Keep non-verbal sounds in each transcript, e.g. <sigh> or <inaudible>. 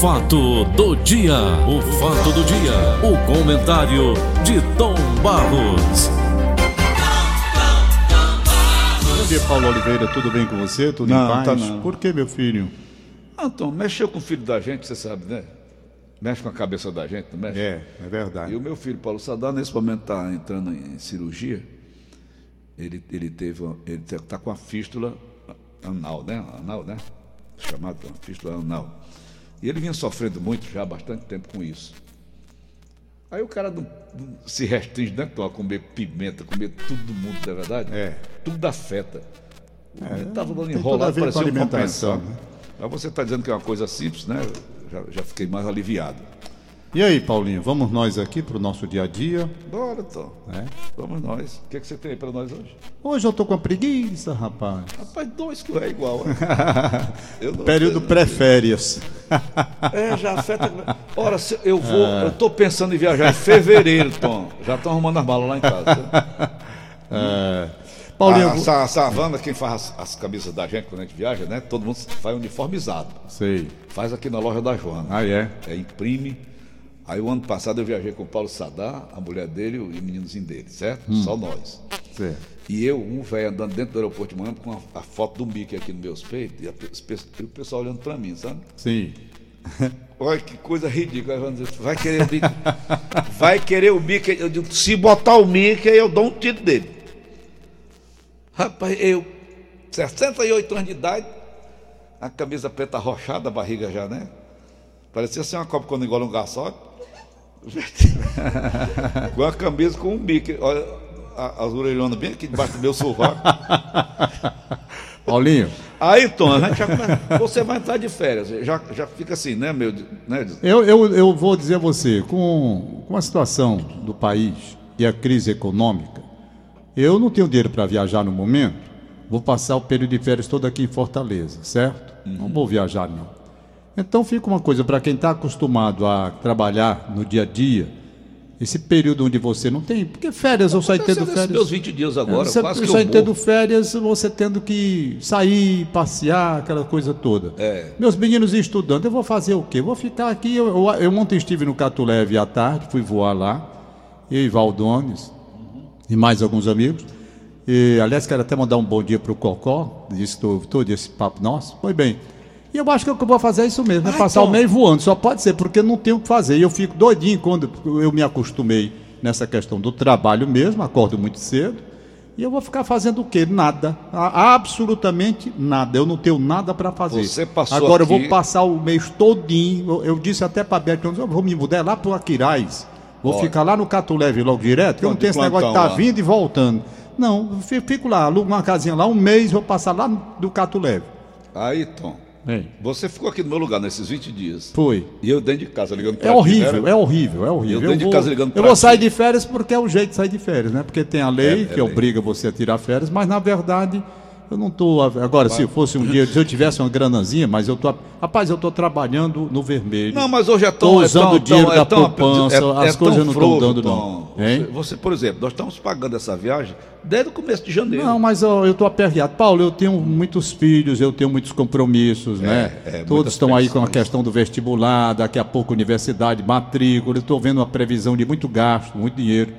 fato do dia, o fato do dia, o comentário de Tom Barros. Bom dia, Paulo Oliveira, tudo bem com você? Tudo Não, em paz? tá não. Por que, meu filho? Ah, Tom, mexeu com o filho da gente, você sabe, né? Mexe com a cabeça da gente, não mexe? É, é verdade. E o meu filho, Paulo Sadar, nesse momento está entrando em cirurgia. Ele, ele teve, uma- ele está com a fístula anal, né? Anal, né? Chamada fístula anal. E ele vinha sofrendo muito já há bastante tempo com isso. Aí o cara não, não se restringe, né, a comer pimenta, comer tudo do mundo, não é verdade? É. Tudo afeta. Ele estava dando enrolado, parecia um alimentação, compensado. né? Mas você está dizendo que é uma coisa simples, né? Já, já fiquei mais aliviado. E aí, Paulinho, vamos nós aqui para o nosso dia a dia? Bora, Tom. né? Vamos nós. O que, é que você tem aí para nós hoje? Hoje eu tô com a preguiça, rapaz. Rapaz, dois que é igual. né? <laughs> Período pré-férias. É, já afeta. Ora, se eu vou. Eu tô pensando em viajar em fevereiro, Tom. Já estão arrumando as malas lá em casa. <laughs> É. Paulinho, a, a Savana, quem faz as, as camisas da gente quando a gente viaja, né? Todo mundo faz uniformizado. sei. Faz aqui na loja da Joana. Ah, é? É, imprime. Aí o ano passado eu viajei com o Paulo Sadar, a mulher dele e o meninozinho dele, certo? Só nós. Certo. E eu, um velho andando dentro do aeroporto de manhã com a, a foto do Mickey aqui nos meus peitos, e, a e o pessoal olhando pra mim, sabe? Sim. <laughs> Olha que coisa ridícula. Vai querer o Mickey? <laughs> Vai querer o Mickey? Eu digo, se botar o Mickey, eu dou um tiro dele. Rapaz, eu, 68 anos de idade, a camisa preta arrochada, a barriga já, né? Parecia ser uma copa quando engole um garçote. <laughs> com a camisa com um Mickey. Olha, a- as orelhonas bem aqui debaixo do meu sovaco. <laughs> Paulinho, Aí, Tom, a gente já começa- você vai entrar de férias. Já, já fica assim, né, meu? Né? eu, eu, eu vou dizer a você, com, com a situação do país e a crise econômica, eu não tenho dinheiro para viajar no momento, vou passar o período de férias todo aqui em Fortaleza, certo? Não vou viajar, não. Então fica uma coisa, para quem está acostumado a trabalhar no dia a dia, esse período onde você não tem. Porque férias, eu Aconteceu tendo férias. meus 20 dias agora, você, quase eu aí tendo férias, você tendo que sair, passear, aquela coisa toda. É. Meus meninos estudando, eu vou fazer o quê? Vou ficar aqui. Eu, eu, eu ontem estive no Catuleve à tarde, fui voar lá, eu e Valdones e mais alguns amigos. E, aliás, quero até mandar um bom dia para o Cocó, disse todo esse papo nosso. Foi bem. E eu acho que o que eu vou fazer é isso mesmo, é passar Tom. o mês voando. Só pode ser, porque não tenho o que fazer. E eu fico doidinho quando eu me acostumei nessa questão do trabalho mesmo, acordo muito cedo. E eu vou ficar fazendo o quê? Nada. Absolutamente nada. Eu não tenho nada para fazer. Você passou Agora eu aqui- vou passar o mês todinho. Eu, eu disse até para a Beto, eu vou me mudar lá para o Aquiraz. Vou Olha. ficar lá no Catuleve logo direto, que eu não tenho esse negócio de estar lá. vindo e voltando. Não, eu fi- fico lá, alugo uma casinha lá, um mês, vou passar lá do Catuleve. Aí, Tom, você ficou aqui no meu lugar nesses 20 dias. Foi. E eu dentro de casa ligando pra É ti, horrível, né? é horrível, é horrível. Eu dentro de vou, casa ligando eu pra vou ti. sair de férias porque é o jeito de sair de férias, né? Porque tem a lei É, é que lei. obriga você a tirar férias, mas na verdade eu não estou. Agora, se fosse um dia, se eu tivesse uma granazinha, mas eu tô. Rapaz, eu estou trabalhando no vermelho. Não, mas hoje é tão. Tô é usando tão- o dinheiro tão- da é tão- poupança, as tão coisas não tão frouxo, dando, não. Hein? Você, você, por exemplo, nós estamos pagando essa viagem desde o começo de janeiro. Não, mas ó, eu estou aperreado. Paulo, eu tenho muitos filhos, eu tenho muitos compromissos, né? é, Todos muitas estão aí com a questão do vestibular, daqui a pouco universidade, matrícula. Eu estou vendo uma previsão de muito gasto, muito dinheiro.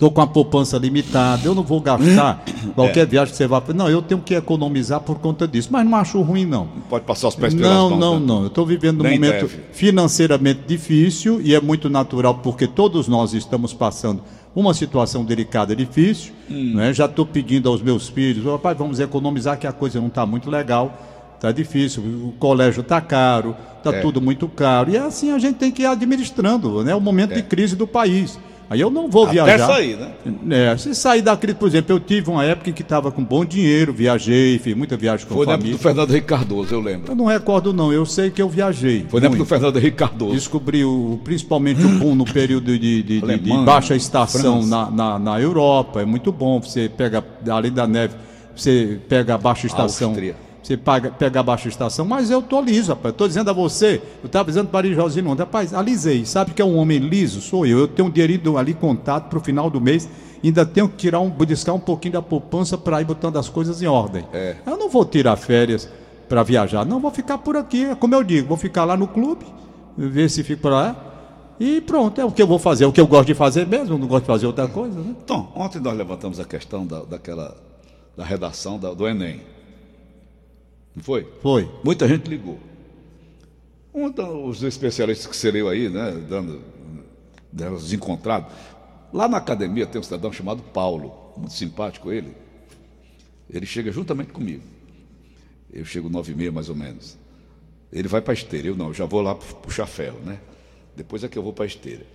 Estou com a poupança limitada, eu não vou gastar <coughs> qualquer viagem que você vá. Não, eu tenho que economizar por conta disso, mas não acho ruim, não. Não pode passar os pés pelas Não, não, né? não. Eu estou vivendo um Nem momento deve. financeiramente difícil e é muito natural porque todos nós estamos passando uma situação delicada, difícil. Hum. Né? Já estou pedindo aos meus filhos, "Ô, pai, vamos economizar que a coisa não está muito legal, está difícil, o colégio está caro, está É. tudo muito caro. E assim a gente tem que ir administrando, né? O momento de crise do país. Aí eu não vou Até viajar. sair, né? É, se sair da crise, por exemplo, eu tive uma época que estava com bom dinheiro, viajei, fiz muita viagem com Foi na época família. do Fernando Henrique Cardoso, eu lembro. Eu não recordo, não. Eu sei que eu viajei. Foi na época do. Fernando Henrique Cardoso. Descobri o, principalmente o boom no período de, de- de- de Alemanha, baixa estação na, na, na Europa. É muito bom. Você pega, além da neve, você pega a baixa estação. Áustria. Você paga, pega a baixa estação, mas eu tô liso, rapaz. Tô dizendo a você, eu estava dizendo para o Josino ontem, rapaz, alisei. Sabe que é um homem liso? Sou eu. Eu tenho um dinheirinho ali contado para o final do mês. Ainda tenho que tirar um, buscar um pouquinho da poupança para ir botando as coisas em ordem. É. Eu não vou tirar férias para viajar. Não, vou ficar por aqui, é como eu digo, vou ficar lá no clube, ver se fico por lá. E pronto, é o que eu vou fazer, é o que eu gosto de fazer mesmo, não gosto de fazer outra coisa. Né? Tom, ontem nós levantamos a questão da, daquela da redação da, do Enem. Não foi? Foi. Muita gente ligou. Um dos especialistas que você leu aí, né, dando, dando desencontrado. Lá na academia tem um cidadão chamado Paulo, muito simpático ele. Ele chega juntamente comigo. Eu chego nove e meia mais ou menos. Ele vai para a esteira, eu não, eu já vou lá puxar ferro, né? Depois é que eu vou para a esteira.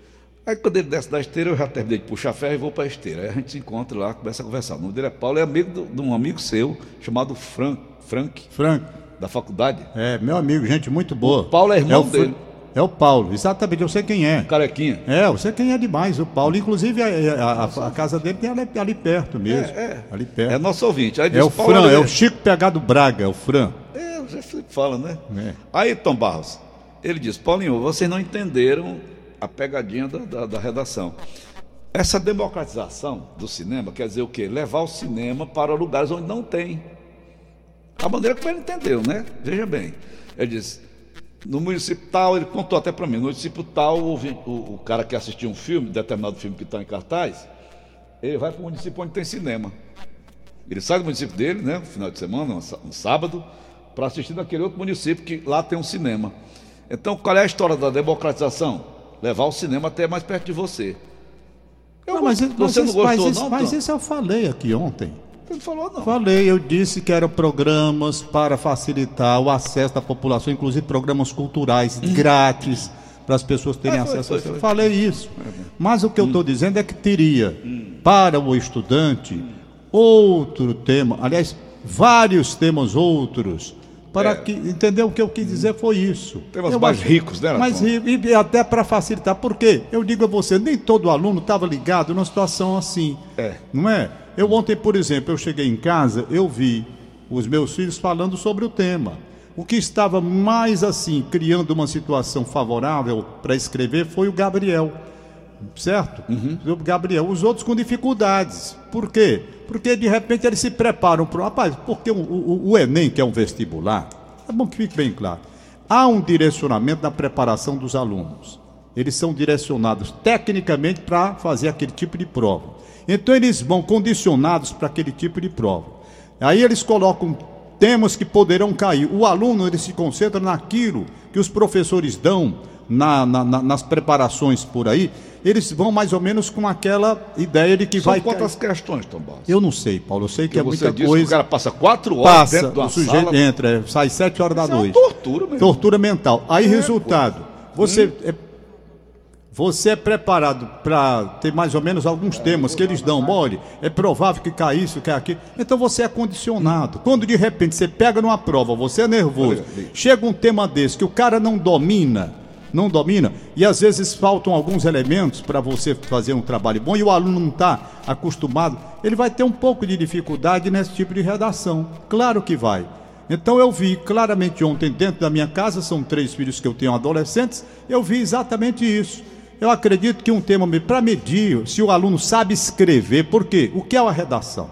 Aí quando ele desce da esteira, eu já terminei de puxar ferro e vou para a esteira. Aí a gente se encontra lá, começa a conversar. O nome dele é Paulo, é amigo do, de um amigo seu, chamado Frank. Frank. Frank. Da faculdade. É, meu amigo, gente muito boa. O Paulo é irmão é dele. É o Paulo, exatamente, eu sei quem é. Carequinha. É, eu sei quem é demais, o Paulo. Inclusive, a, a, a, casa dele tem ali, ali perto mesmo. É, é. Ali perto. É nosso ouvinte. Aí é o Fran, é o Chico Pegado Braga, é o Fran. É, o Zé Felipe fala, né? É. Aí, Tom Barros, ele diz, Paulinho, vocês não entenderam a pegadinha da, da, da redação. Essa democratização do cinema quer dizer o quê? Levar o cinema para lugares onde não tem. A maneira como ele entendeu, né? Veja bem. Ele disse, no município tal, ele contou até para mim, no município tal, o, o, o, cara que assistiu um filme, determinado filme que está em cartaz, ele vai para o município onde tem cinema. Ele sai do município dele, né, no final de semana, um sábado, para assistir naquele outro município que lá tem um cinema. Então, qual é a história da democratização? levar o cinema até mais perto de você. Eu, não, mas, você mas, não gostou, mas, não? Mas isso eu falei aqui ontem. Você não falou, não. Falei, eu disse que eram programas para facilitar o acesso da população, inclusive programas culturais hum. grátis para as pessoas terem é, foi, acesso. Foi, foi, Falei isso. É, mas o que eu estou hum. dizendo é que teria hum. para o estudante outro tema, aliás, vários temas outros para é. que, entendeu? O que eu quis dizer foi isso. Temas eu mais acho, ricos, né? Mais ricos, e até para facilitar. Por quê? Eu digo a você, nem todo aluno estava ligado numa situação assim. É. Não é? Eu ontem, por exemplo, eu cheguei em casa, eu vi os meus filhos falando sobre o tema. O que estava mais assim, criando uma situação favorável para escrever foi o Gabriel. Certo? Uhum. O Gabriel. Os outros com dificuldades. Por quê? Porque de repente eles se preparam para. Rapaz, porque o, o, o Enem, que é um vestibular, é bom que fique bem claro. Há um direcionamento na preparação dos alunos. Eles são direcionados tecnicamente para fazer aquele tipo de prova. Então eles vão condicionados para aquele tipo de prova. Aí eles colocam temas que poderão cair. O aluno ele se concentra naquilo que os professores dão na, na, na, nas preparações por aí eles vão mais ou menos com aquela ideia de que São vai. quantas questões, Tom Barros? Eu não sei, Paulo. Eu sei que, que é muita disse coisa. Que o cara passa quatro horas passa, dentro o sujeito sala... entra, é, sai sete horas Isso da noite. É uma tortura mesmo. Tortura mental. Aí, é, resultado, pô. você hum. é, você é preparado para ter mais ou menos alguns temas que eles dão. Olha, é provável que caia isso, que aquilo. Então você é condicionado. Quando de repente você pega numa prova, você é nervoso, chega um tema desse que o cara não domina não domina, e às vezes faltam alguns elementos para você fazer um trabalho bom e o aluno não está acostumado, ele vai ter um pouco de dificuldade nesse tipo de redação. Claro que vai. Então eu vi claramente ontem dentro da minha casa, são três filhos que eu tenho adolescentes, eu vi exatamente isso. Eu acredito que um tema para medir se o aluno sabe escrever, por quê? O que é uma redação?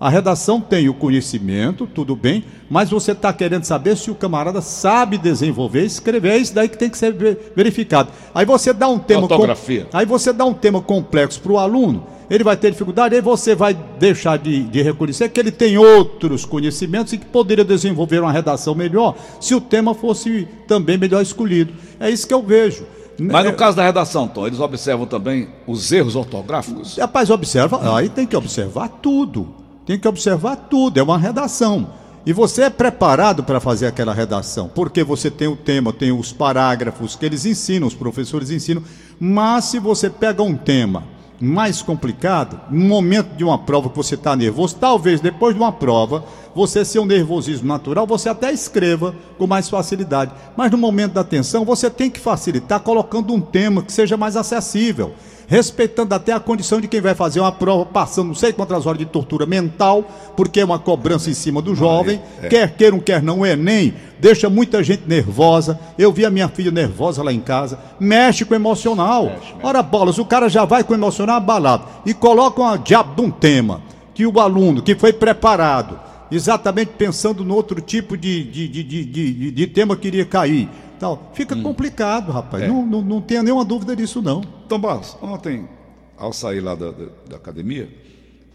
A redação tem o conhecimento, tudo bem, mas você está querendo saber se o camarada sabe desenvolver, escrever, é isso daí que tem que ser verificado. Aí você dá um tema. Ortografia. Com... Aí você dá um tema complexo para o aluno, ele vai ter dificuldade, aí você vai deixar de, de reconhecer que ele tem outros conhecimentos e que poderia desenvolver uma redação melhor se o tema fosse também melhor escolhido. É isso que eu vejo. Mas no é... caso da redação, Tom, eles observam também os erros ortográficos? Rapaz, observa, aí tem que observar tudo tem que observar tudo, é uma redação. E você é preparado para fazer aquela redação, porque você tem o tema, tem os parágrafos que eles ensinam, os professores ensinam. Mas se você pega um tema mais complicado, no momento de uma prova que você está nervoso, talvez depois de uma prova, você ser um nervosismo natural, você até escreva com mais facilidade. Mas no momento da tensão, você tem que facilitar colocando um tema que seja mais acessível respeitando até a condição de quem vai fazer uma prova, passando não sei quantas horas de tortura mental, porque é uma cobrança em cima do jovem, é. quer queiram, quer não, o Enem deixa muita gente nervosa. Eu vi a minha filha nervosa lá em casa, mexe com o emocional. Mexe, mexe. Ora, bolas, o cara já vai com o emocional abalado e coloca uma diabo de um tema que o aluno que foi preparado exatamente pensando no outro tipo de, de, de, de, de, de tema que iria cair. Tal. Fica Hum. complicado, rapaz. É. Não, não, não tenha nenhuma dúvida disso, não. Tom Barros, ontem, ao sair lá da, da- da academia,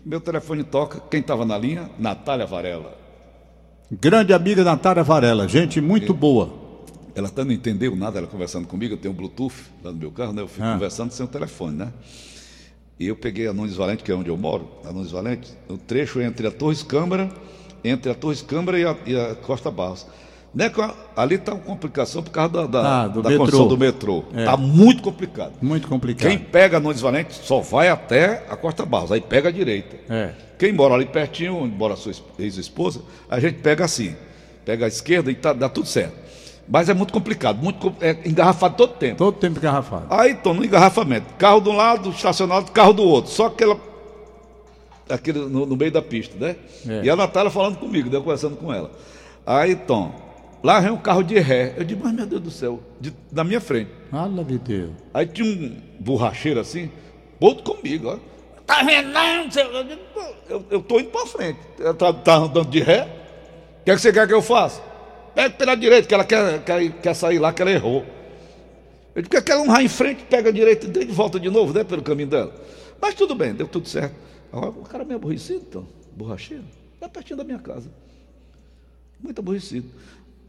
meu telefone toca. Quem estava na linha? Natália Varela. Grande amiga Natália Varela, gente muito boa. Ela até não entendeu nada, ela conversando comigo, eu tenho um Bluetooth lá no meu carro, né? Eu fico Ah. conversando sem o telefone, né? E eu peguei a Nunes Valente, que é onde eu moro, a Nunes Valente, o trecho entre a Torres Câmara, entre a Torres Câmara e a, e a Costa Barros. Né, ali está uma complicação por causa da, da, Ah, do da metrô. construção do metrô. É. Está muito complicado. Muito complicado. Quem pega Nunes Valente só vai até a Costa Barros, aí pega a direita. É. Quem mora ali pertinho, onde mora a sua es- ex-esposa, a gente pega assim, pega a esquerda e tá, dá tudo certo. Mas é muito complicado, muito é engarrafado todo tempo. Todo tempo engarrafado. Aí estão no engarrafamento, carro de um lado, estacionado, carro do outro, só aquela aquele no, no meio da pista, né? É. E a Natália falando comigo, né, eu conversando com ela. Aí, Tom, lá vem um carro de ré. Eu digo, mas meu Deus do céu, de- na minha frente. Fala de Deus. Aí tinha um borracheiro assim, outro comigo, ó. Tá vendo não? Eu, digo, "Pô, eu, eu tô indo pra frente. Ela tá, tá andando de ré. O que, é que você quer que eu faça? Pega pela direita, que ela quer, quer, quer sair lá, que ela errou. Eu digo, quer não vai em frente, pega a direita e volta de novo, né? Pelo caminho dela. Mas tudo bem, deu tudo certo. Agora, o cara é meio aborrecido, então, borracheiro, é pertinho da minha casa. Muito aborrecido.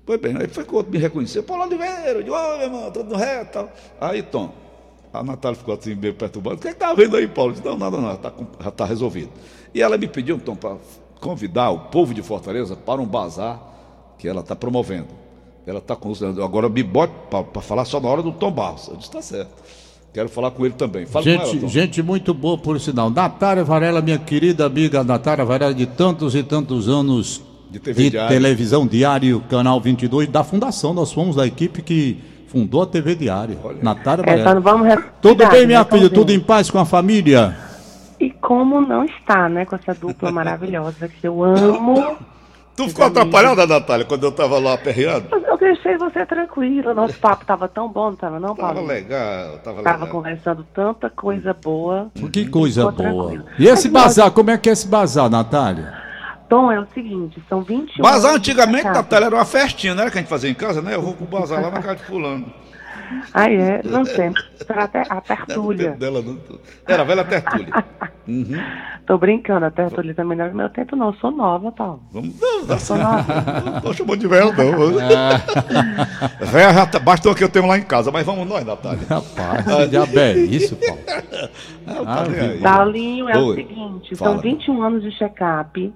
Pois bem, aí foi que o outro me reconheceu. Paulo Oliveira, eu digo, ô meu irmão, tudo no reto e tal. Aí, Tom, a Natália ficou assim meio perturbada. O que é que tá vendo aí, Paulo? Eu disse, não, nada, não, tá já está resolvido. E ela me pediu, Tom, para convidar o povo de Fortaleza para um bazar que ela está promovendo. Ela está com agora me bote para falar só na hora do Tom Barros. Eu disse, tá certo. Quero falar com ele também. Fala com ela, Gente, Tom. gente muito boa, por sinal. Natália Varela, minha querida amiga Natália Varela, de tantos e tantos anos De TV Diário. televisão diário, canal 22, da fundação. Nós fomos da equipe que fundou a TV Diário. Olha. Natália É, só não vamos Tudo bem, minha né, filha? Tudo em paz com a família? E como não está, né, com essa dupla <laughs> maravilhosa que eu amo. Tu ficou atrapalhada, Natália, quando eu estava lá aperreado? Eu- deixei você tranquila, nosso papo tava tão bom, não tava não, Tava Paulo? legal, tava Tava legal. conversando tanta coisa boa. Que coisa boa. tranquilo. E esse Mas, bazar, como é que é esse bazar, Natália? Tom, é o seguinte, são 21 Bazar antigamente. Natália, era uma festinha, não era que a gente fazia em casa, né? Eu vou pro bazar lá na casa de fulano. Ah, é? Não sei. Até a tertúlia. Dela, não- Era a velha tertúlia. Uhum. <laughs> Tô brincando, a tertúlia também não é do meu tempo, não. Eu sou nova, Paulo. Vamos. Não, não, Sou nova. não <laughs> tô chamando de velho, não. <laughs> Véia já tá- basta o que eu tenho lá em casa, mas vamos nós, Natália. Rapaz, que diabo é isso, Paulo? Ah, tá nem aí. Paulinho, é Oi. o seguinte, Fala. são 21 anos de check-up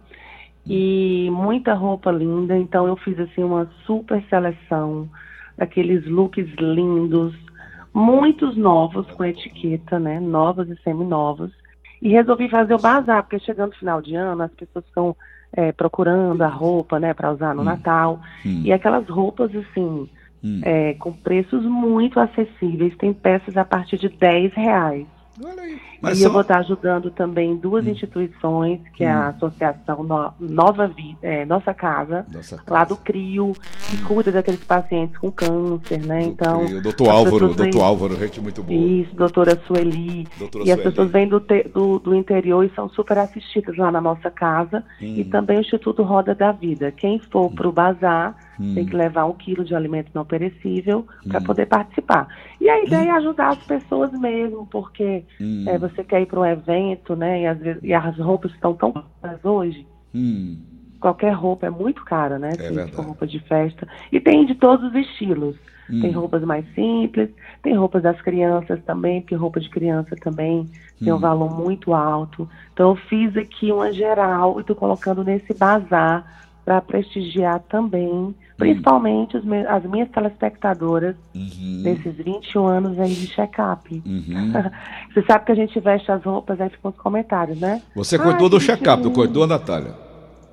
e muita roupa linda, então eu fiz assim uma super seleção daqueles looks lindos, muitos novos com etiqueta, né? Novos e seminovos. E resolvi fazer o bazar, porque chegando no final de ano, as pessoas estão é, procurando a roupa, né, para usar no Natal. Hum. E aquelas roupas, assim, Hum. é, com preços muito acessíveis. Tem peças a partir de 10 reais. Olha aí. e Mas eu são- vou estar ajudando também duas Hum. instituições, que é a Associação No- Nova Vida, é, Nossa Casa, Nossa casa. lá do CRIO, que cuida daqueles pacientes com câncer, né? Então, o doutor as Álvaro, doutor vêm- Álvaro, gente muito boa. Isso, doutora Sueli. Doutora e as Sueli. pessoas vêm do, te- do, do interior e são super assistidas lá na nossa casa. E Hum. também o Instituto Roda da Vida. Quem for para o bazar Hum. tem que levar um quilo de alimento não perecível para poder participar. E a ideia é ajudar as pessoas mesmo, porque Hum. é, você quer ir para um evento, né? E, às vezes, e as roupas estão tão caras hoje. Hum. Qualquer roupa é muito cara, né? For roupa de festa. E tem de todos os estilos. Hum. Tem roupas mais simples, tem roupas das crianças também, porque roupa de criança também tem Hum. um valor muito alto. Então eu fiz aqui uma geral e estou colocando nesse bazar para prestigiar também, principalmente os me- as minhas telespectadoras Uhum. desses 21 anos aí de check-up. Uhum. <laughs> Você sabe que a gente veste as roupas, aí ficam os comentários, né? Você Ai, continua do check-up, lindo. continua, Natália?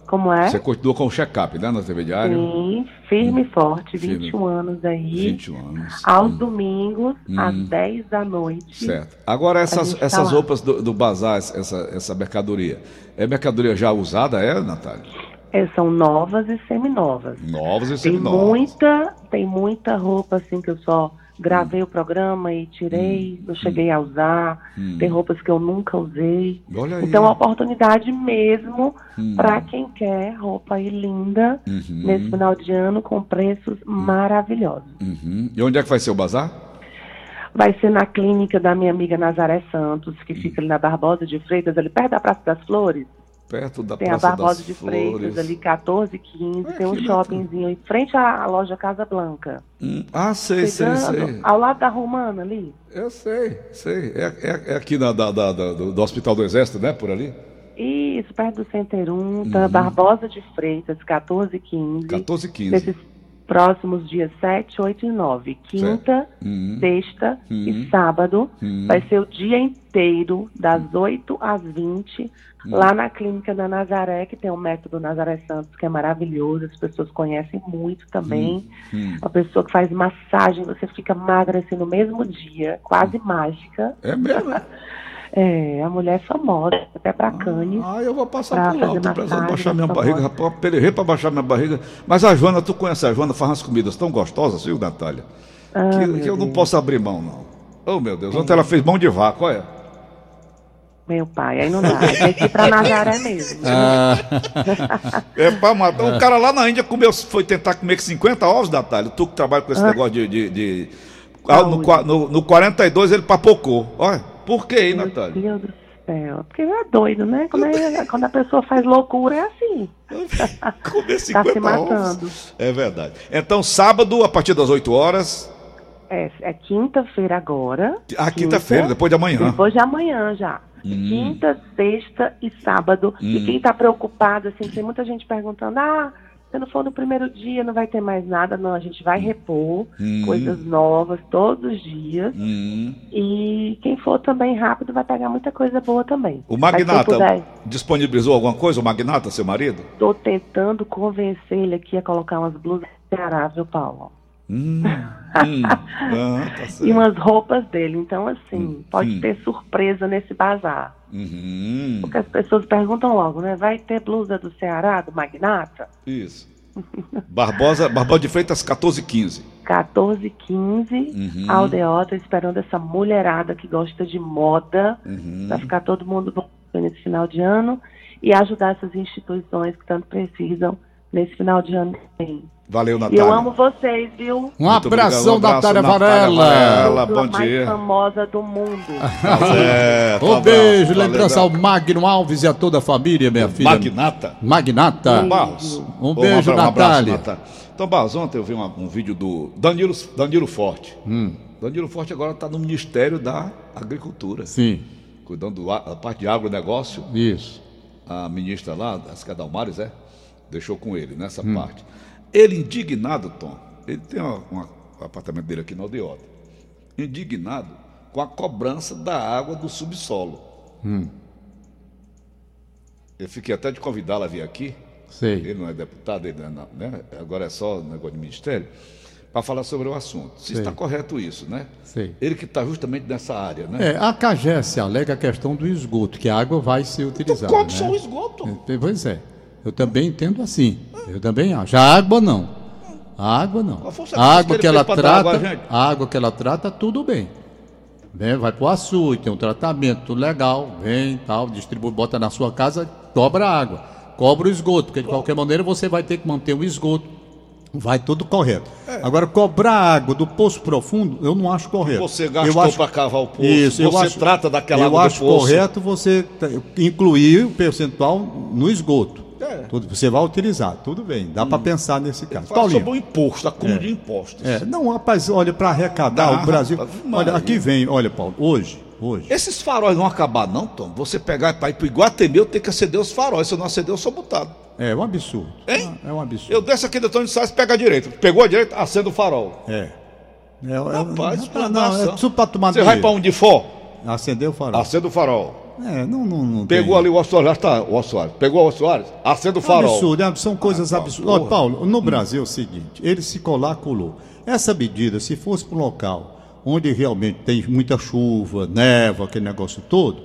Como é? Você continua com o check-up, né, na TV Diário? Sim, firme e forte, Firme. 21 anos aí. 21 anos. Aos domingos, Hum. às 10 da noite. Certo. Agora, essas, tá essas lá. roupas do, do bazar, essa, essa mercadoria, é mercadoria já usada, é, Natália? É, são novas e seminovas. Novas e Tem seminovas. muita, tem muita roupa assim que eu só gravei o programa e tirei, não cheguei a usar, tem roupas que eu nunca usei. Olha. Então é uma oportunidade mesmo Hum. para quem quer roupa aí linda Uhum. nesse final de ano com preços maravilhosos. Uhum. E onde é que vai ser o bazar? Vai ser na clínica da minha amiga Nazaré Santos, Hum. que fica ali na Barbosa de Freitas, ali perto da Praça das Flores. Perto da Tem a Praça Barbosa das de Flores. Freitas ali, 1415, Ah, tem um shoppingzinho em frente à loja Casa Blanca. Hum. Ah, sei, sei, Chegando, sei. Ao lado da Romana ali. Eu sei, sei. É, é- é aqui na, da- da- da- do, Hospital do Exército, né? Por ali? Isso, perto do Center Uhum. 1, Barbosa de Freitas, 1415. 14 e 15. Nesses próximos dias 7, 8 e 9. Quinta, Uhum. sexta Uhum. e sábado. Uhum. Vai ser o dia inteiro, das 8 às 20, Uhum. lá na clínica da Nazaré, que tem o método Nazaré Santos, que é maravilhoso, as pessoas conhecem muito também. Hum. Uma pessoa que faz massagem, você fica magra assim no mesmo dia, quase mágica. É mesmo? <laughs> é? É, a mulher é famosa, até pra Cannes. Ah, eu vou passar Pra por lá. Eu tô precisando baixar minha barriga. Pelerei pra baixar minha barriga. Mas a Joana, tu conhece a Joana, faz umas comidas tão gostosas, viu, Natália? Ah, que que eu não posso abrir mão, não. Oh, meu Deus. Ontem ela fez mão de vaca, olha. Meu pai, aí não dá. Tem que ir pra Nazaré mesmo. <laughs> Ah. <laughs> É pra matar. Um cara lá na Índia comeu, foi tentar comer 50 ovos, Natália. Tu que trabalha com esse negócio de. de, de- Ah, no, no, no 42 ele papocou. Olha, por que, hein, Meu Natália? Deus do céu. Porque é doido, né? Quando, é- <laughs> quando a pessoa faz loucura, é assim. Comer <laughs> Tá 50 se matando. ovos. É verdade. Então, sábado, a partir das 8 horas. É, é quinta-feira agora. Ah, quinta-feira, depois de amanhã. Depois de amanhã já. Hum. Quinta, sexta e sábado. E quem tá preocupado, assim, tem muita gente perguntando, ah, se não for no primeiro dia, não vai ter mais nada. Não, a gente vai repor Hum. coisas novas todos os dias. Hum. E quem for também rápido vai pegar muita coisa boa também. O Magnata puder, disponibilizou alguma coisa? O Magnata, seu marido? Tô tentando convencer ele aqui a colocar umas blusas de Ceará, viu, Paulo? Hum. hum. <laughs> Ah, tá. E umas roupas dele. Então, assim, pode hum. ter surpresa nesse bazar. Uhum. Porque as pessoas perguntam logo, né? Vai ter blusa do Ceará, do Magnata? Isso. Barbosa, Barbosa de Freitas, 1415. 14, 15, Uhum. Aldeota, esperando essa mulherada que gosta de moda, Uhum. pra ficar todo mundo bom nesse final de ano e ajudar essas instituições que tanto precisam nesse final de ano também. Valeu, Natália. eu amo vocês, viu? Um Muito abração, obrigado. Um abraço, Natália Natália Varela. Varela. A bom mais dia. famosa do mundo. <laughs> Tá certo, Um beijo, valeu, lembrança ao Magno Alves e a toda a família, minha filha. Magnata. Magnata. Barros. Um Ô, beijo, abra- abraço, Natália. Natália. Então, Barros, ontem eu vi uma- um vídeo do Danilo, Danilo Forte. Hum. Danilo Forte agora está no Ministério da Agricultura, Sim, cuidando do a- da parte de agronegócio. isso. A ministra lá, é Dalmares, é? Deixou com ele nessa Hum. parte. Ele indignado, Tom, ele tem uma- uma- o apartamento dele aqui na Aldeota. Indignado com a cobrança da água do subsolo. Hum. Eu fiquei até de convidá-la a vir aqui. Sei. Ele não é deputado, ele não, né? agora é só negócio de ministério, para falar sobre o assunto. Se Sei. está correto isso, né? Sei. Ele que está justamente nessa área, né? É, a CAGES alega a questão do esgoto, que a água vai ser utilizada. Quanto né? são o esgoto? É, Pois é. Eu também entendo assim. Eu também acho. A água não. A água não. A água que ela trata, a água que ela trata, tudo bem. Vem, vai pro açude, tem um tratamento, tudo legal, vem, tal, distribui, bota na sua casa, cobra a água, cobra o esgoto, porque de qualquer maneira você vai ter que manter o esgoto. Vai tudo correto. É. Agora, cobrar água do poço profundo, eu não acho correto. Você Eu gastou acho- para cavar o poço, Isso, eu você acho, trata daquela eu água acho do poço. correto você incluir o percentual no esgoto. É. Tudo, você vai utilizar, tudo bem. Dá para pensar nesse caso. Fala Paulinho, sobre o imposto, acúmulo de impostos. é, não, rapaz, olha, para arrecadar Dá, o Brasil. rapaz, Olha, aqui vem, olha, Paulo, hoje, hoje. Esses faróis vão acabar, não, Tom? Você pegar para ir para Iguatemi, eu tenho que acender os faróis. Se eu não acender, eu sou botado. É um absurdo. Hein? É um absurdo. Eu desço aqui do Antônio Salles, pega a direita. Pegou a direita, acende o farol. É. É, é, Rapaz, é, não, é tudo para tomar Você vai para onde for, Acendeu o farol. acende o farol. É, não, não, não Pegou tem. ali o Ossoares, tá, o Ossoares. Pegou o Ossoares, acende o É farol. absurdo, é, são coisas Ah, absurdas. Olha, Paulo, no Brasil é o seguinte: ele se colar, colou. Essa medida, se fosse para um local onde realmente tem muita chuva, neva, aquele negócio todo,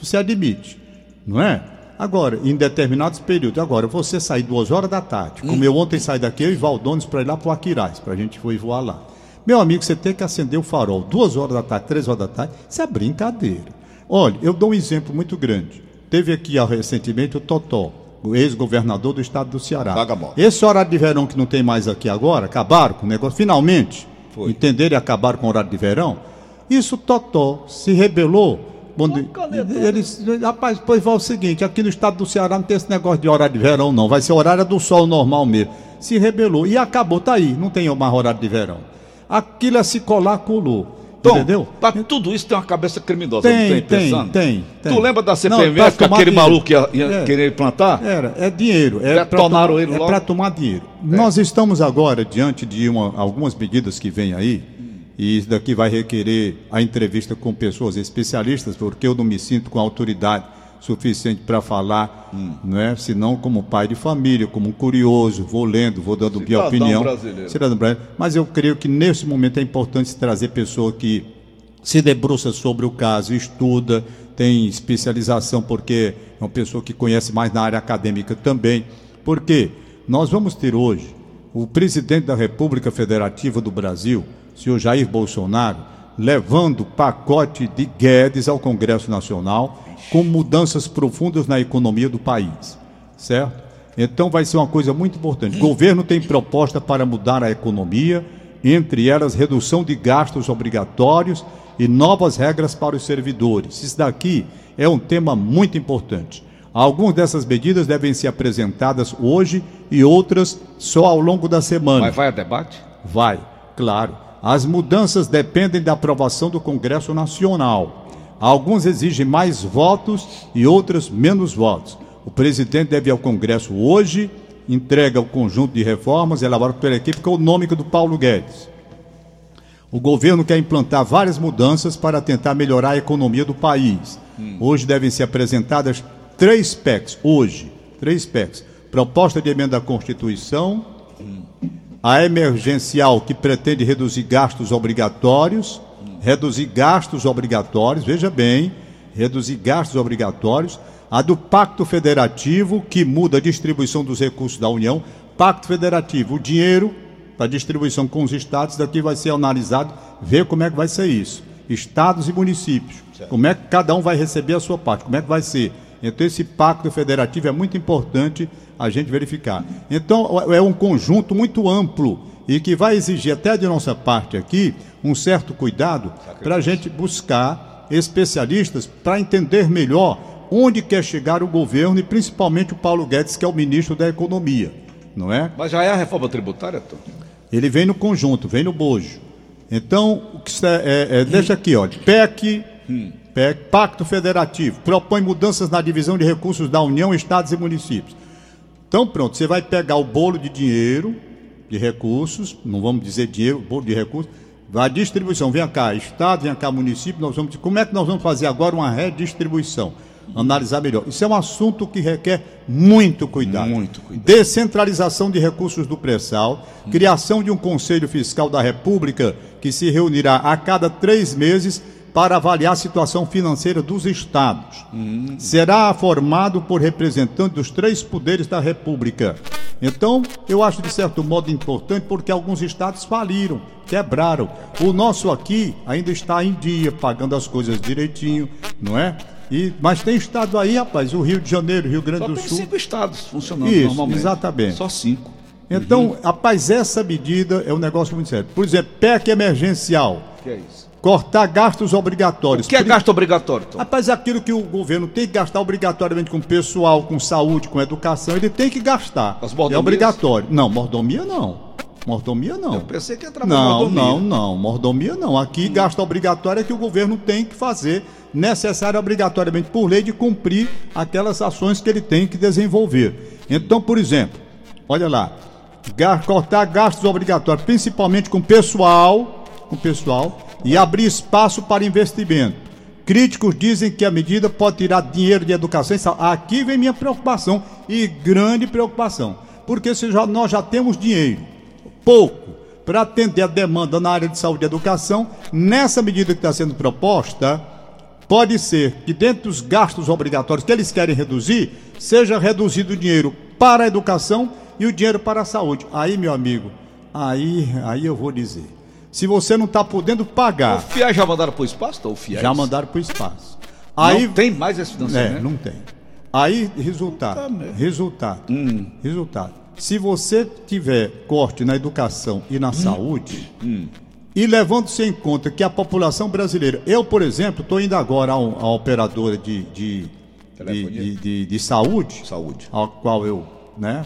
você admite, não é? Agora, em determinados períodos, agora, você sair duas horas da tarde, como eu ontem saí daqui, eu e Valdones para ir lá para o Aquiraz, para a gente foi voar lá. Meu amigo, você tem que acender o farol duas horas da tarde, três horas da tarde. Isso é brincadeira. Olha, eu dou um exemplo muito grande. Teve aqui recentemente o Totó, o ex-governador do estado do Ceará. Vagabundo. Esse horário de verão que não tem mais aqui agora, acabaram com o negócio, finalmente. Foi. Entenderam e acabaram com o horário de verão? Isso, Totó se rebelou. Quando, eles, rapaz, pois vai o seguinte: aqui no estado do Ceará não tem esse negócio de horário de verão, não. Vai ser horário do sol normal mesmo. Se rebelou e acabou, tá aí. Não tem mais horário de verão. Aquilo é se colar, colou. Tom, entendeu? Pra tudo isso tem uma cabeça criminosa, não Tem, tem, tem, tem. Tu lembra da Não, CPMF pra que aquele dinheiro. maluco ia, ia É. querer plantar? Era, é dinheiro. É Detonaram pra, ele é para tomar dinheiro. Nós estamos agora diante de uma- algumas medidas que vêm aí, e isso daqui vai requerer a entrevista com pessoas especialistas, porque eu não me sinto com autoridade suficiente para falar, Hum. não é? Senão como pai de família, como curioso, vou lendo, vou dando minha opinião. brasileiro. Cidadão brasileiro. Mas eu creio que nesse momento é importante trazer pessoa que se debruça sobre o caso, estuda, tem especialização, porque é uma pessoa que conhece mais na área acadêmica também. Porque nós vamos ter hoje o presidente da República Federativa do Brasil, senhor Jair Bolsonaro, levando pacote de Guedes ao Congresso Nacional com mudanças profundas na economia do país, certo? Então vai ser uma coisa muito importante. O governo tem proposta para mudar a economia, entre elas redução de gastos obrigatórios e novas regras para os servidores. Isso daqui é um tema muito importante. Algumas dessas medidas devem ser apresentadas hoje e outras só ao longo da semana. Mas vai a debate? Vai, claro. As mudanças dependem da aprovação do Congresso Nacional. Alguns exigem mais votos e outras menos votos. O presidente deve ir ao Congresso hoje, entrega o conjunto de reformas elaborado pela equipe econômica do Paulo Guedes. O governo quer implantar várias mudanças para tentar melhorar a economia do país. Hoje devem ser apresentadas três PECs. Hoje, três PECs. Proposta de emenda à Constituição, a emergencial que pretende reduzir gastos obrigatórios, reduzir gastos obrigatórios, veja bem, reduzir gastos obrigatórios, a do Pacto Federativo que muda a distribuição dos recursos da União, Pacto Federativo, o dinheiro para distribuição com os estados, daqui vai ser analisado, ver como é que vai ser isso. Estados e municípios, como é que cada um vai receber a sua parte, como é que vai ser. Então esse pacto federativo é muito importante a gente verificar. Então é um conjunto muito amplo e que vai exigir até de nossa parte aqui um certo cuidado para a gente buscar especialistas para entender melhor onde quer chegar o governo e principalmente o Paulo Guedes, que é o ministro da Economia, não é? Mas já é a reforma tributária, Tom? Ele vem no conjunto, vem no bojo. Então, o que é, é, deixa aqui, ó, PEC, PEC, Pacto Federativo, propõe mudanças na divisão de recursos da União, Estados e municípios. Então, pronto, você vai pegar o bolo de dinheiro, de recursos, não vamos dizer dinheiro, bolo de recursos, a distribuição, vem cá, Estado, vem cá, município, nós vamos, como é que nós vamos fazer agora uma redistribuição? Analisar melhor. Isso é um assunto que requer muito cuidado. Muito cuidado. Descentralização de recursos do pré-sal, criação de um Conselho Fiscal da República que se reunirá a cada três meses para avaliar a situação financeira dos estados. Será formado por representantes dos três poderes da República. Então, eu acho de certo modo importante porque alguns estados faliram, quebraram. O nosso aqui ainda está em dia, pagando as coisas direitinho, não é? E, mas tem estado aí, rapaz, o Rio de Janeiro, Rio Grande Só do tem Sul. cinco estados funcionando Isso, normalmente. exatamente. Só cinco. Então, rapaz, essa medida é um negócio muito sério. Por exemplo, PEC emergencial. O que é isso? Cortar gastos obrigatórios. O que é gasto obrigatório, Tom? Rapaz, aquilo que o governo tem que gastar obrigatoriamente com pessoal, com saúde, com educação, ele tem que gastar. As mordomias? É obrigatório. Não, mordomia não. Mordomia não. Eu pensei que ia entrar Não, mordomia. não, não. Mordomia não. Aqui, gasto obrigatório é que o governo tem que fazer, necessário obrigatoriamente por lei, de cumprir aquelas ações que ele tem que desenvolver. Então, por exemplo, olha lá, cortar gastos obrigatórios, principalmente com pessoal, com pessoal, e abrir espaço para investimento. Críticos dizem que a medida pode tirar dinheiro de educação. Aqui vem minha preocupação e grande preocupação, porque se já- nós já temos dinheiro, pouco, para atender a demanda na área de saúde e educação, nessa medida que está sendo proposta, pode ser que dentro dos gastos obrigatórios que eles querem reduzir, seja reduzido o dinheiro para a educação e o dinheiro para a saúde. Aí, meu amigo, aí, aí eu vou dizer. Se você não está podendo O pagar, FIES já mandaram para o espaço, o FIES? já mandaram para o espaço. Aí não tem mais esse é, financiamento? não tem. Aí, resultado. Merda. Resultado. Hum. Resultado. Se você tiver corte na educação e Hum. na saúde, e levando-se em conta que a população brasileira. Eu, por exemplo, estou indo agora a, um- a operadora de, de, de, de, de- de saúde, Saúde. ao qual eu né,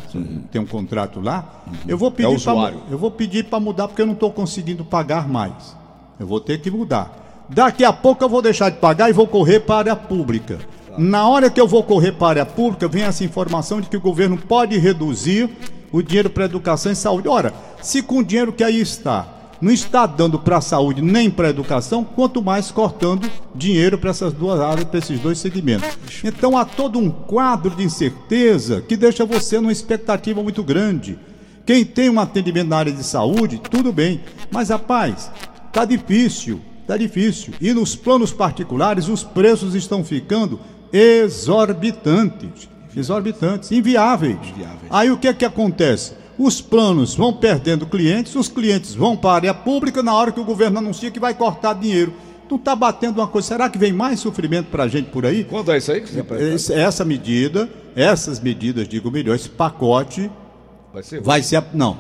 tenho um contrato lá. Eu vou pedir É pra, eu vou pedir para mudar porque eu não estou conseguindo pagar mais. Eu vou ter que mudar. Daqui a pouco eu vou deixar de pagar e vou correr para a área pública. Na hora que eu vou correr para a área pública, vem essa informação de que o governo pode reduzir o dinheiro para educação e saúde. Ora, se com o dinheiro que aí está não está dando para a saúde nem para a educação, quanto mais cortando dinheiro para essas duas áreas, para esses dois segmentos. Então há todo um quadro de incerteza que deixa você numa expectativa muito grande. Quem tem um atendimento na área de saúde, tudo bem. Mas, rapaz, tá difícil, tá difícil. E nos planos particulares, os preços estão ficando exorbitantes. Exorbitantes, inviáveis. Inviáveis. Aí o que é que acontece? Os planos vão perdendo clientes, os clientes vão para a área pública na hora que o governo anuncia que vai cortar dinheiro. Não está batendo uma coisa. Será que vem mais sofrimento para a gente por aí? Quando é isso aí que você apresenta? Esse- Essa medida, essas medidas, digo melhor, esse pacote Vai ser? vai ser. Não.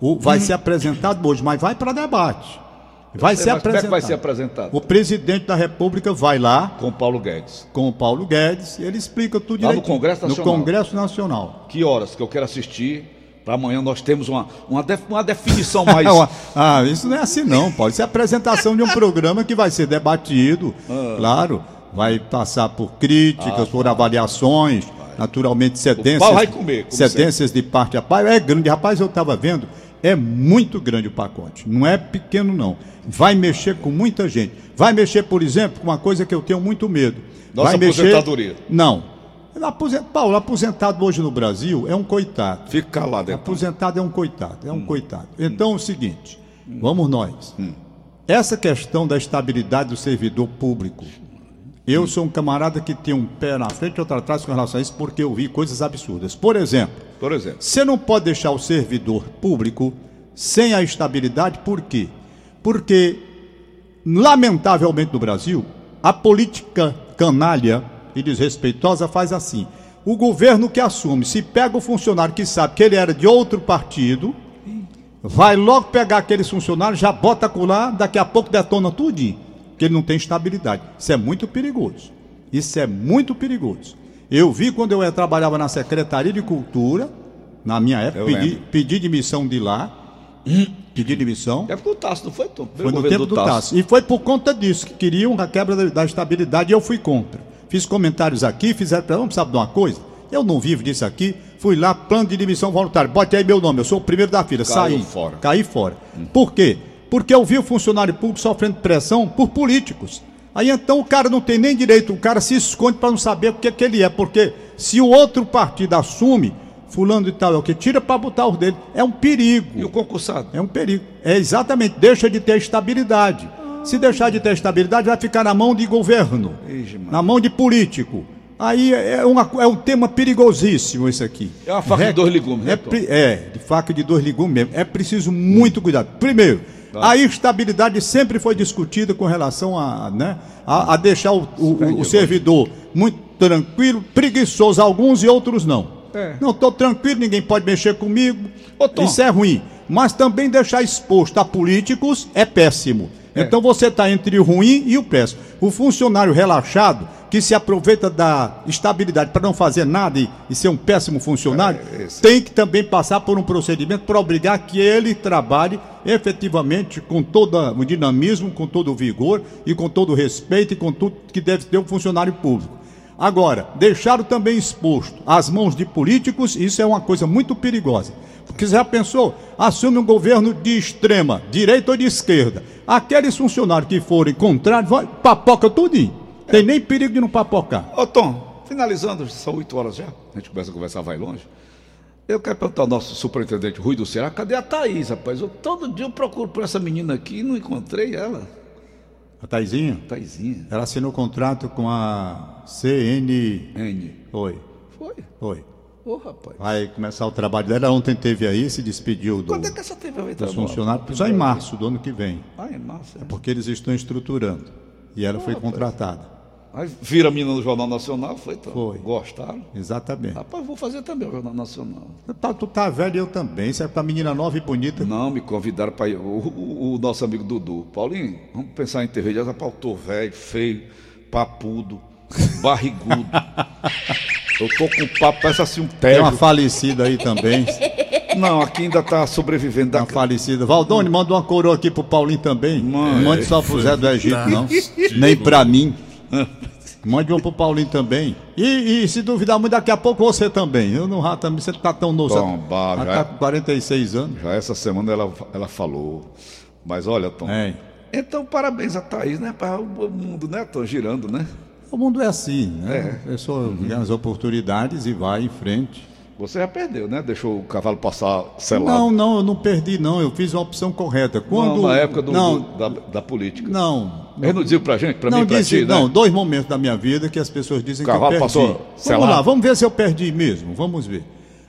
O- vai ser apresentado hoje, mas vai para debate. Vai ser como é que apresentado. vai ser apresentado? O presidente da República vai lá Com o Paulo Guedes. com o Paulo Guedes e ele explica tudo Lá no. Congresso Nacional. No Congresso Nacional. Que horas que eu quero assistir? Para amanhã nós temos uma, uma, def- uma definição mais. <laughs> ah, isso não é assim não, Paulo. Isso é apresentação de um programa que vai ser debatido, Ah. claro, vai passar por críticas, por avaliações, naturalmente cedências. pau vai comer, cedências de parte a parte. É grande, rapaz, eu estava vendo, é muito grande o pacote, não é pequeno não. Vai mexer com muita gente. Vai mexer, por exemplo, com uma coisa que eu tenho muito medo. Nossa vai mexer... aposentadoria. Não. Aposen- Paulo, aposentado hoje no Brasil é um coitado. Fica calado, então. Aposentado é um coitado, é um Hum. coitado. Então é o seguinte, vamos nós. Essa questão da estabilidade do servidor público, eu sou um camarada que tem um pé na frente e outro atrás com relação a isso, porque eu vi coisas absurdas. Por exemplo, Por exemplo. você não pode deixar o servidor público sem a estabilidade, por quê? Porque, lamentavelmente no Brasil, a política canalha e desrespeitosa faz assim. O governo que assume, se pega o funcionário que sabe que ele era de outro partido, vai logo pegar aqueles funcionários, já bota colar, daqui a pouco detona tudinho, que ele não tem estabilidade. Isso é muito perigoso. Isso é muito perigoso. Eu vi quando eu trabalhava na Secretaria de Cultura, na minha época, pedi, pedi demissão de lá, <clears throat> pedi demissão. É porque o Tasso, não foi? Foi no tempo do Tasso. E foi por conta disso que queriam a quebra da, da estabilidade e eu fui contra. Fiz comentários aqui, fizeram para vamos sabe de uma coisa? Eu não vivo disso aqui. Fui lá, plano de demissão voluntária. Bote aí meu nome, eu sou o primeiro da fila. Caiu Saí. fora. Caí fora. Por quê? Porque eu vi o funcionário público sofrendo pressão por políticos. Aí então o cara não tem nem direito, o cara se esconde para não saber o que, que ele é. Porque se o outro partido assume, fulano e tal é o que tira para botar o dele. É um perigo. E o concursado? É um perigo. É exatamente, deixa de ter estabilidade. Se deixar de ter estabilidade, vai ficar na mão de governo, na mão de político. Aí é, uma- é um tema perigosíssimo esse aqui. É uma faca de dois legumes, né, É, Tom? pre- é, de faca de dois legumes mesmo. É preciso muito cuidado. Primeiro, Tá. a estabilidade sempre foi discutida com relação a, né, a, a deixar o, o- o servidor muito tranquilo, preguiçoso alguns e outros não. É. Não estou tranquilo, ninguém pode mexer comigo. Ô. Isso é ruim. Mas também deixar exposto a políticos é péssimo. É. Então você está entre o ruim e o péssimo. O funcionário relaxado, que se aproveita da estabilidade para não fazer nada e, e ser um péssimo funcionário, É, esse. tem que também passar por um procedimento para obrigar que ele trabalhe efetivamente com todo o dinamismo, com todo o vigor e com todo o respeito e com tudo que deve ter um funcionário público. Agora, deixá-lo também exposto às mãos de políticos, isso é uma coisa muito perigosa. Você já pensou, assume um governo de extrema, direita ou de esquerda. Aqueles funcionários que forem contrários, vai, papoca tudinho. Tem nem perigo de não papocar. Ô Tom, finalizando, são 8 horas já. A gente começa a conversar, vai longe. Eu quero perguntar ao nosso superintendente Rui do Ceará, cadê a Thaís, rapaz? Eu, todo dia eu procuro por essa menina aqui e não encontrei ela. A Taizinha, Thaisinha. ela assinou contrato com a CN... N. Oi, Foi. oi. Ô, rapaz. Vai começar o trabalho dela. Ontem teve aí, se despediu do, Quando é que essa TV vai entrar? funcionários. Só em março do ano que vem. Ah, em março. é. Porque eles estão estruturando. E ela foi contratada. Aí vira a menina no Jornal Nacional, foi? Então, Foi. Gostaram? Exatamente. Rapaz, vou fazer também o Jornal Nacional. Tá, tu tá velho, eu também. Isso é pra menina nova e bonita. Não, me convidaram para ir. O, o- o nosso amigo Dudu. Paulinho, vamos pensar em TV. Já tá tô velho, feio, papudo, barrigudo. <laughs> Eu tô com papo, parece assim um Tem tejo. uma falecida aí também. <laughs> Não, aqui ainda tá sobrevivendo da Uma falecida. Valdone, manda uma coroa aqui pro Paulinho também. Mãe. Não mande só pro Zé do Egito, não. <laughs> Nem pra mim. <laughs> Mande uma pro Paulinho também. E, e se duvidar muito, daqui a pouco você também. Eu não rato também, você tá tão novo. Tom, bah, tá, já- tá com 46 anos. Já essa semana ela, ela falou. Mas olha, Tom. É. Então, parabéns a Thaís, né? Para o mundo, né, Tom? Girando, né? O mundo é assim, né? É. só ganha as oportunidades e vai em frente. Você já perdeu, né? Deixou o cavalo passar selado. Não, não, eu não perdi, não. Eu fiz a opção correta. Quando... Não, na época do, Não, do- da, da política. não. Ele não dizia pra gente, pra mim não, pra disse, ti, né? não, dois momentos da minha vida que as pessoas dizem cavalo que eu perdi. passou vamos selado? lá, vamos ver se eu perdi mesmo. Vamos ver.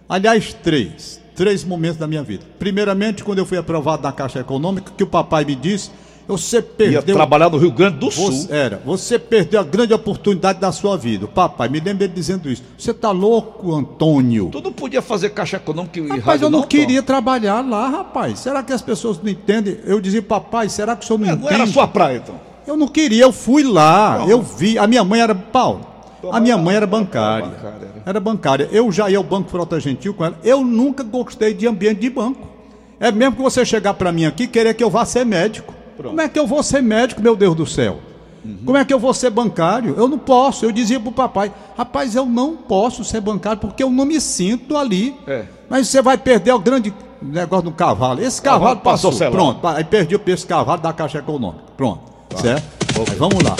Aliás, três. Três momentos da minha vida. Primeiramente, quando eu fui aprovado na Caixa Econômica, que o papai me disse, você Ia perdeu. trabalhar no Rio Grande do Sul. Você, era, você perdeu a grande oportunidade da sua vida. Papai, me lembro dele dizendo isso. Você tá louco, Antônio? Tu não podia fazer caixa econômica e Rapaz, eu não, Tom? queria trabalhar lá, rapaz. Será que as pessoas não entendem? Eu dizia, papai, será que o senhor não É, entende? não era sua praia, então. Eu não queria, eu fui lá, eu vi. A minha mãe era Paulo. A minha mãe era bancária. era. Bancária. Eu já ia ao Banco Frota Gentil com ela. Eu nunca gostei de ambiente de banco. É mesmo que você chegar para mim aqui e querer que eu vá ser médico. Como é que eu vou ser médico, meu Deus do céu? Como é que eu vou ser bancário? Eu não posso. Eu dizia pro papai, rapaz, eu não posso ser bancário porque eu não me sinto ali. É. Mas você vai perder o grande negócio do cavalo. Esse cavalo, Cavalo passou passou. Pronto. Aí perdi o preço cavalo da Caixa Econômica. Pronto. Certo? Aí vamos lá.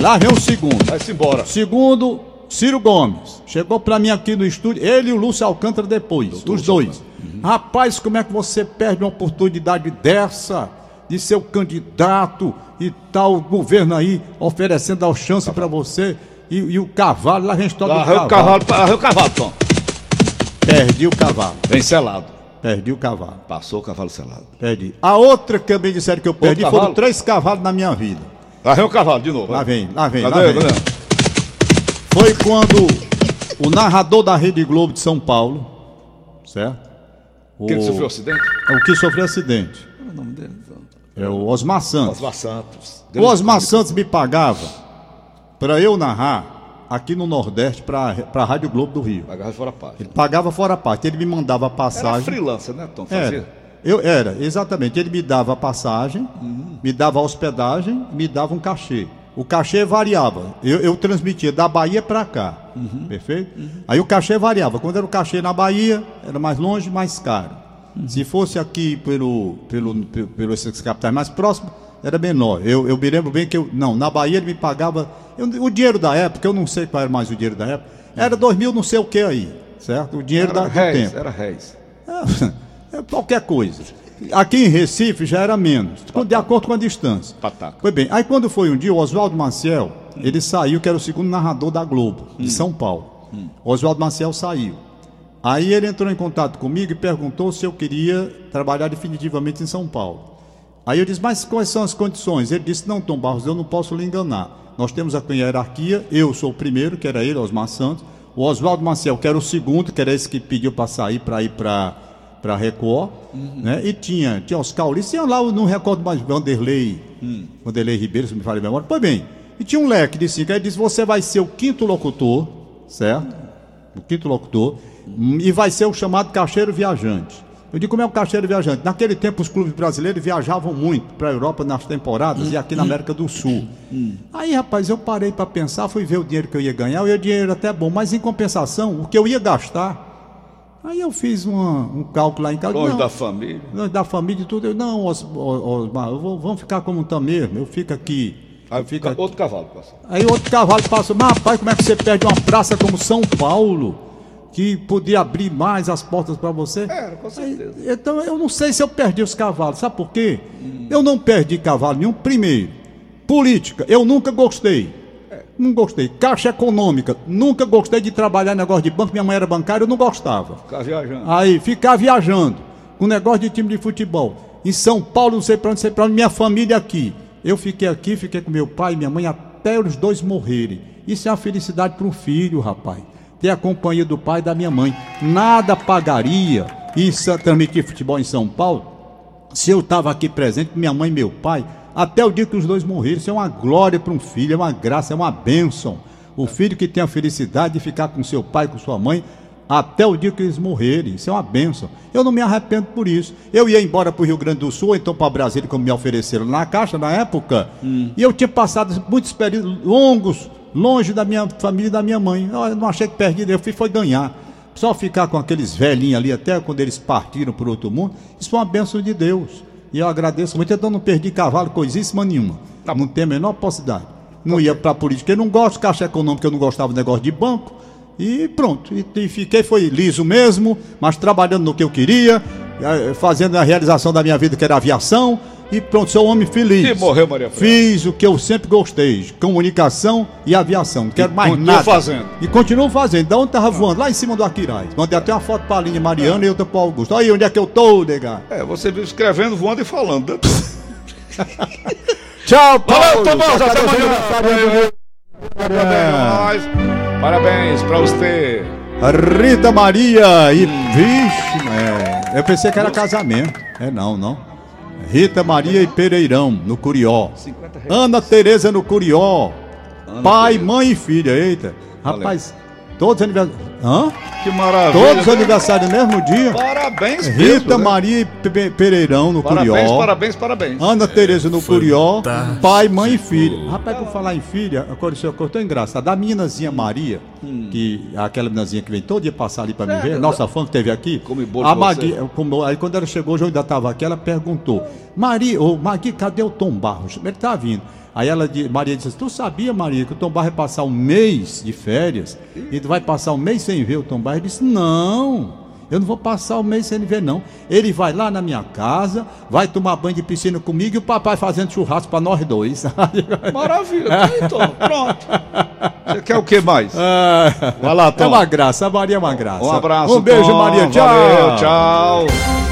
Lá vem o segundo. Vai-se embora. Segundo, Ciro Gomes. Chegou pra mim aqui no estúdio, ele e o Lúcio Alcântara depois, os dois. Rapaz, como é que você perde uma oportunidade dessa de ser o candidato e tal, o governo aí oferecendo a chance pra você e, e o cavalo, lá a gente toca o cavalo, arreu o cavalo, Tom. Perdi o cavalo, Vem selado. perdi o cavalo, Passou o cavalo selado. perdi. A outra que também disseram que eu perdi foram três cavalos na minha vida. Arreu o cavalo, de novo. Lá vem, lá vem, lá Cadê? vem. Cadê? Foi quando o narrador da Rede Globo de São Paulo, certo? O, Quem sofreu acidente? o que sofreu acidente. Qual é o nome dele? É o Osmar Santos. Osmar Santos. O Osmar Santos me pagava para eu narrar aqui no Nordeste para a Rádio Globo do Rio. Agarra fora a parte. Ele pagava fora a parte. Ele me mandava a Era passagem. freelancer, né, Tom? Era. Fazia? Eu era, exatamente. Ele me dava passagem, me dava hospedagem, me dava um cachê. O cachê variava. Eu, eu transmitia da Bahia para cá. Perfeito? Aí o cachê variava. Quando era o cachê na Bahia, era mais longe, mais caro. Se fosse aqui pelo, pelo, pelo, pelo esses capitais mais próximos, era menor. Eu, eu me lembro bem que eu. Não, na Bahia ele me pagava. eu- o dinheiro da época, eu não sei qual era mais o dinheiro da época, era dois mil não sei o que aí. Certo? O dinheiro da, Era do réis, tempo. era réis. É, <laughs> é qualquer coisa. Aqui em Recife já era menos, de acordo com a distância. Pataca. Foi bem. Aí quando foi um dia, o Oswaldo Maciel, ele saiu, que era o segundo narrador da Globo, de São Paulo. O Oswaldo Maciel saiu. Aí ele entrou em contato comigo e perguntou se eu queria trabalhar definitivamente em São Paulo. Aí eu disse, mas quais são as condições? Ele disse, não, Tom Barros, eu não posso lhe enganar. Nós temos aqui a hierarquia, eu sou o primeiro, que era ele, Osmar Santos, o Oswaldo Maciel, que era o segundo, que era esse que pediu para sair, para ir para para Record, né? E tinha, tinha os Caulistas, tinha lá, não recordo mais, Vanderlei, Vanderlei Ribeiro, se me falha a memória. Pois bem, e tinha um leque de cinco, aí ele disse, você vai ser o quinto locutor, certo? O quinto locutor, hum, e vai ser o chamado cacheiro viajante. Eu digo, como é o cacheiro viajante? Naquele tempo, os clubes brasileiros viajavam muito para a Europa nas temporadas e aqui na América do Sul. Aí, rapaz, eu parei para pensar, fui ver o dinheiro que eu ia ganhar, e o dinheiro até bom, mas em compensação, o que eu ia gastar. Aí eu fiz uma- um cálculo lá em casa. Longe não, da família. longe da família e tudo. Eu, não, Os, Os- Osmar, vamos ficar como estamos mesmo. Eu fico aqui. Aí eu fico aqui. outro cavalo passou. Aí outro cavalo passou, mas rapaz, como é que você perde uma praça como São Paulo, que podia abrir mais as portas para você? Era, com certeza. Então eu não sei se eu perdi os cavalos, sabe por quê? Eu não perdi cavalo nenhum. Primeiro, política, eu nunca gostei. não gostei. Caixa econômica, nunca gostei de trabalhar em negócio de banco, minha mãe era bancária, eu não gostava. Ficar viajando. Aí, ficar viajando, com negócio de time de futebol. Em São Paulo, não sei pra onde, não sei pra onde, minha família aqui. Eu fiquei aqui, fiquei com meu pai e minha mãe até os dois morrerem. Isso é uma felicidade para um filho, rapaz. Ter a companhia do pai e da minha mãe. Nada pagaria isso transmitir futebol em São Paulo se eu estava aqui presente minha mãe e meu pai, até o dia que os dois morreram. Isso é uma glória para um filho, é uma graça, é uma bênção. O filho que tem a felicidade de ficar com seu pai, com sua mãe, até o dia que eles morrerem. Isso é uma bênção. Eu não me arrependo por isso. Eu ia embora para o Rio Grande do Sul, ou então para Brasília, como me ofereceram na Caixa na época, e eu tinha passado muitos períodos longos, longe da minha família e da minha mãe. Eu não achei que perdi, eu fui foi ganhar. Só ficar com aqueles velhinhos ali até quando eles partiram para outro mundo, isso foi uma bênção de Deus. E eu agradeço muito, então não perdi cavalo coisíssima nenhuma. Não tem a menor possibilidade. Não ia para política, eu não gosto de caixa econômica, eu não gostava do negócio de banco. E pronto, e, e fiquei, foi liso mesmo, mas trabalhando no que eu queria, eh, fazendo a realização da minha vida, que era aviação, e pronto, sou um homem feliz. E morreu, Maria Freire. Fiz o que eu sempre gostei, comunicação e aviação. Não quero mais continua nada. fazendo. E continuo fazendo. Da onde tava voando? Lá em cima do Aquiraz. Mandei até uma foto pra linha Mariana e outra pro Augusto. Olha aí onde é que eu tô, nega. É, você viu escrevendo, voando e falando. <laughs> Tchau, Valeu, Tom Barros, até amanhã. Parabéns, Parabéns pra você. Rita Maria e vixe, é, eu pensei que era casamento. É não, não. Rita Maria e Pereirão no Curió. 50 reais. Ana Tereza no Curió. Ana Pai, Tereza. mãe e filha. Eita. Valeu. Rapaz, todos os aniversários. Hã? Que maravilha. Todos os aniversários no mesmo dia. Parabéns, Rita mesmo, né? Maria e Pe- Pereirão no Parabéns, Curió. parabéns, parabéns. Ana Tereza no Curió, pai, mãe e filha. Rapaz, por falar em filha, agora isso cortou engraçado. A meninazinha Maria, que é aquela meninazinha que vem todo dia passar ali pra me É, ver, nossa fã que teve aqui. Come bolo a com Magui, como- aí quando ela chegou, eu ainda estava aqui, ela perguntou: Maria, ô Magui, cadê o Tom Barros? Ele tá vindo. Aí ela, Maria disse: Tu sabia, Maria, que o Tom Barros vai passar um mês de férias e tu vai passar um mês sem ver o Tom Barros? Ele disse: Não. Eu não vou passar o mês sem ele ver, não. Ele vai lá na minha casa, vai tomar banho de piscina comigo e o papai fazendo churrasco para nós dois. <laughs> Maravilha. Tá aí, Tom. Pronto. Você quer o que mais? Ah, Vai lá, é Tom. uma graça, a Maria é uma graça. Um abraço, Um beijo, Tom. Maria. Tchau. Valeu, tchau.